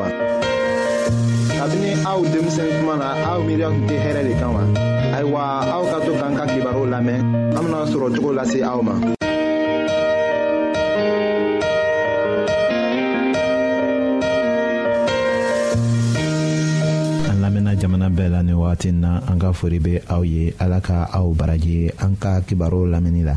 wa. kabini aw denmisɛn kuma na aw miiriya tun tɛ hɛrɛ de kan wa. ayiwa aw ka to k'an ka kibaru lamɛn an bena sɔrɔ cogo lase aw ma. jamana bɛɛ la nin wagati na an ka fori bɛ aw ye ala ka aw baraji an ka kibaru lamɛnni la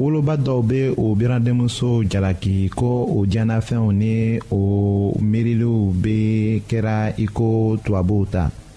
woloba dɔw bɛ o biradenmuso jalaki ko o diɲɛnafɛnw ni o miiriliw bɛ kɛra iko tubabuw ta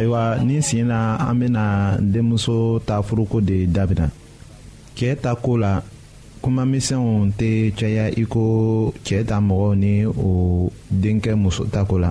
ayiwa ni sen na an bɛna denmuso ta furuko de dabila cɛ ta ko la kuma misɛnw tɛ caya iko cɛ ta mɔgɔw ni o denkɛ muso ta ko la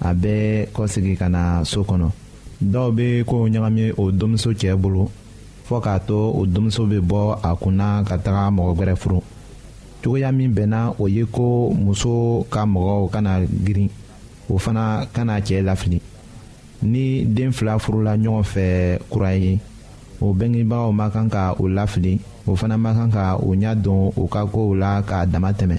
a bɛ kɔsegin ka na so kɔnɔ dɔw bɛ kow ɲagami o denmuso cɛ bolo fɔ k'a to o denmuso bɛ bɔ a kunna ka taga mɔgɔ wɛrɛ furu cogoya min bɛnna o ye ko muso ka mɔgɔw kana girin o fana kana cɛ lafili ni den fila furula ɲɔgɔn fɛ kura ye o bɛngebagaw ma kan ka o lafili o fana ma kan ka o ɲɛ don u ka kow la k'a dama tɛmɛ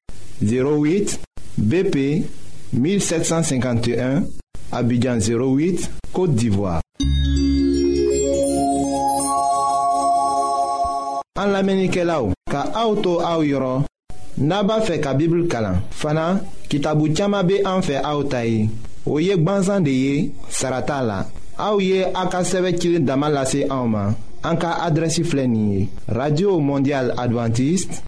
08 BP 1751 Abidjan 08 Côte d'Ivoire. An lamenikelaw ka auto to aw yɔrɔ n'a b'a fɛ ka bibulu kalan fana kitabu caaman be an fɛ aw ta ye o ye gwanzan de ye sarata la aw ye a ka sɛbɛ cili dama lase anw ma an ka radio mondial adventiste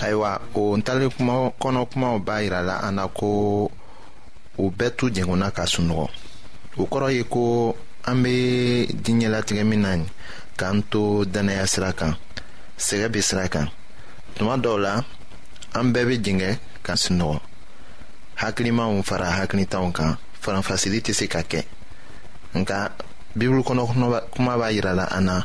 ayiwa o ntalen kuma kɔnɔ kumaw b'a yira la an na ko u bɛɛ tu jɛngɔnna ka sunɔgɔ o kɔrɔ ye ko an bɛ diɲɛlatigɛ min na nin k'an to dannaya sira kan sɛgɛ bɛ sira kan tuma dɔw la an bɛɛ bɛ jɛngɛ ka sunɔgɔ hakilimaw fara hakilitanw kan faranfasili tɛ se ka kɛ nka bibulu kɔnɔ kuma b'a jira la an na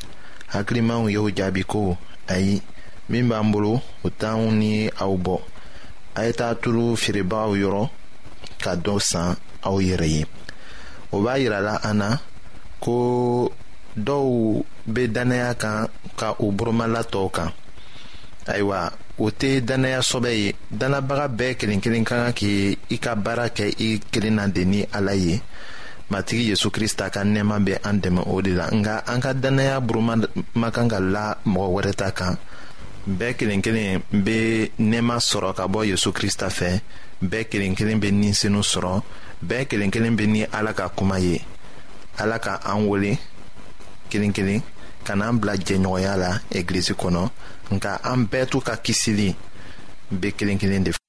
hakilimaw y'o jaabi ko ayi min b'an bolo o t'anw ni aw bɔ a ye taa tulu feerebagaw yɔrɔ ka dɔ san aw yɛrɛ ye o b'a yira la an na ko dɔw bɛ dannaya kan ka u boromala tɔw kan ayiwa o tɛ dannaya sɔbɛ ye dannabaga bɛɛ kelen kelen ka kan k'i i ka baara kɛ i kelen na de ni ala ye matigi yezu krista ka nɛɛma bɛ an dɛmɛ o de la nka an ka dannaya buruma ma kan ka la mɔgɔ wɛrɛ ta kan bɛɛ kelen kelen bɛ nɛɛma sɔrɔ ka bɔ yezu krista fɛ bɛɛ kelen kelen bɛ ninsenu sɔrɔ bɛɛ kelen kelen bɛ ni ala ka kuma ye ala ka an wele kelen kelen ka n'an bila jɛɲɔgɔnya la egilizi kɔnɔ nka an bɛɛ t'u ka kisili bɛ kelen kelen de fɛ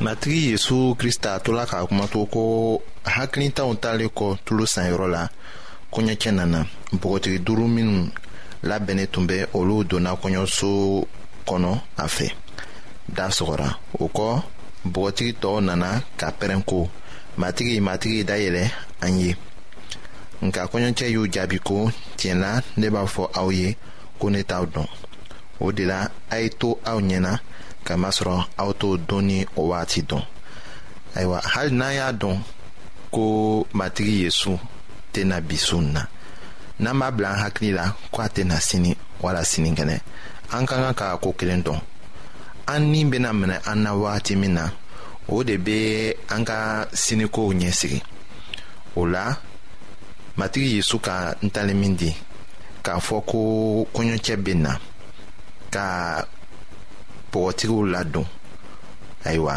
matigi yezu krista tola k'a kuma to ko hakilitanw talen kɔ tulo sanyɔrɔ la kɔɲɔcɛ nana npogotigi duuru minnu labɛnnen tun bɛ olu donna kɔɲɔso kɔnɔ a fɛ da sɔgɔra o kɔ npogotigi tɔw nana ka pɛrɛn ko matigi matigi dayɛlɛ an ye nka kɔɲɔcɛ y'u jaabi ko tiɲɛ na ne b'a fɔ aw ye ko ne t'aw dɔn o de la a ye to aw ɲɛ na k'a masɔrɔ aw t'o dɔn ni o waati dɔn ayiwa hali n'an y'a dɔn ko matigi yesu tɛna bi su in na n'an b'a bila an hakili la ko a tɛna sini wala sinikɛnɛ an ka kan ka ko kelen dɔn an ni bɛna minɛ an na wagati min na o de bɛ an ka sinikow ɲɛsigi o la matigi yesu ka ntalen min di k'a fɔ ko kɔɲɔcɛ bɛ na ka bɔgɔtigiw ladon ayiwa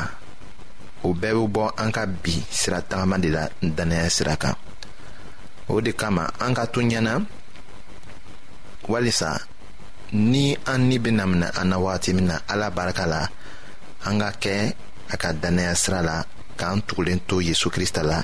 o bɛɛ bɛ bɔ an ka bi sira tagama de la dannaya sira kan o de kama an ka to ɲɛna walisa ni an ni bɛna minɛ an na wagati min na ala barika la an ka kɛ a ka dannaya sira la k'an tugulen to yesu krista la